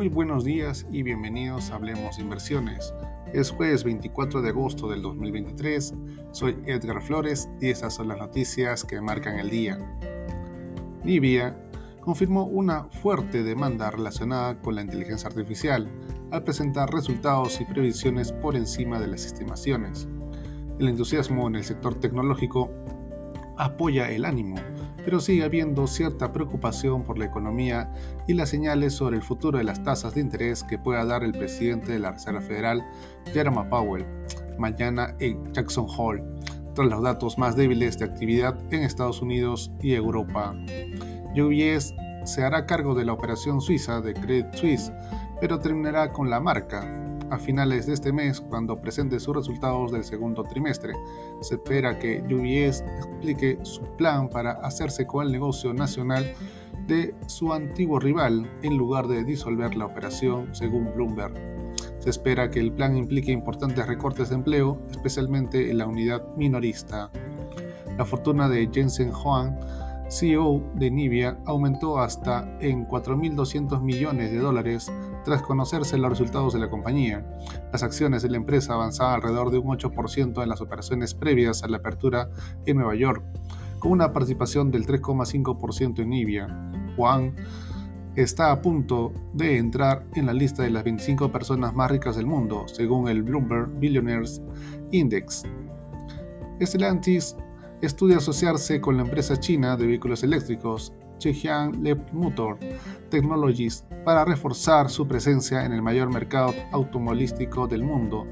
Muy buenos días y bienvenidos a Hablemos Inversiones. Es jueves 24 de agosto del 2023. Soy Edgar Flores y estas son las noticias que marcan el día. Nibia confirmó una fuerte demanda relacionada con la inteligencia artificial al presentar resultados y previsiones por encima de las estimaciones. El entusiasmo en el sector tecnológico apoya el ánimo, pero sigue habiendo cierta preocupación por la economía y las señales sobre el futuro de las tasas de interés que pueda dar el presidente de la Reserva Federal, Jerome Powell, mañana en Jackson Hole, tras los datos más débiles de actividad en Estados Unidos y Europa. UBS se hará cargo de la operación suiza de Credit Suisse, pero terminará con la marca, a finales de este mes cuando presente sus resultados del segundo trimestre. Se espera que UBS explique su plan para hacerse con el negocio nacional de su antiguo rival en lugar de disolver la operación, según Bloomberg. Se espera que el plan implique importantes recortes de empleo, especialmente en la unidad minorista. La fortuna de Jensen Huang CEO de Nivea, aumentó hasta en 4.200 millones de dólares tras conocerse los resultados de la compañía. Las acciones de la empresa avanzaban alrededor de un 8% en las operaciones previas a la apertura en Nueva York, con una participación del 3,5% en Nivea. Juan está a punto de entrar en la lista de las 25 personas más ricas del mundo, según el Bloomberg Billionaires Index. Stellantis estudia asociarse con la empresa china de vehículos eléctricos Zhejiang Motor Technologies para reforzar su presencia en el mayor mercado automovilístico del mundo.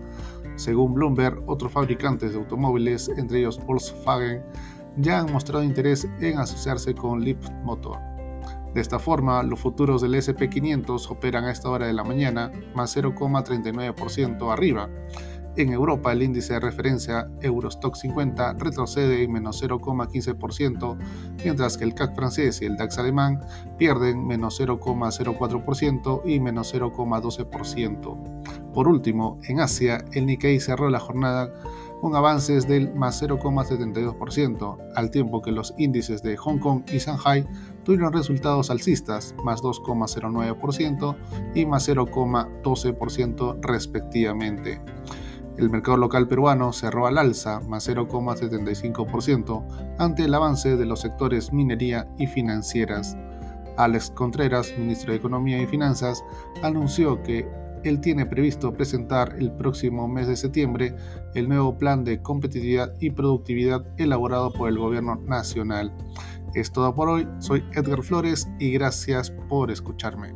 Según Bloomberg, otros fabricantes de automóviles, entre ellos Volkswagen, ya han mostrado interés en asociarse con Motor. De esta forma, los futuros del SP500 operan a esta hora de la mañana más 0,39% arriba en Europa, el índice de referencia Eurostock 50 retrocede en menos 0,15%, mientras que el CAC francés y el DAX alemán pierden menos 0,04% y menos 0,12%. Por último, en Asia, el Nikkei cerró la jornada con avances del más 0,72%, al tiempo que los índices de Hong Kong y Shanghai tuvieron resultados alcistas, más 2,09% y más 0,12% respectivamente. El mercado local peruano cerró al alza, más 0,75%, ante el avance de los sectores minería y financieras. Alex Contreras, ministro de Economía y Finanzas, anunció que él tiene previsto presentar el próximo mes de septiembre el nuevo plan de competitividad y productividad elaborado por el gobierno nacional. Es todo por hoy, soy Edgar Flores y gracias por escucharme.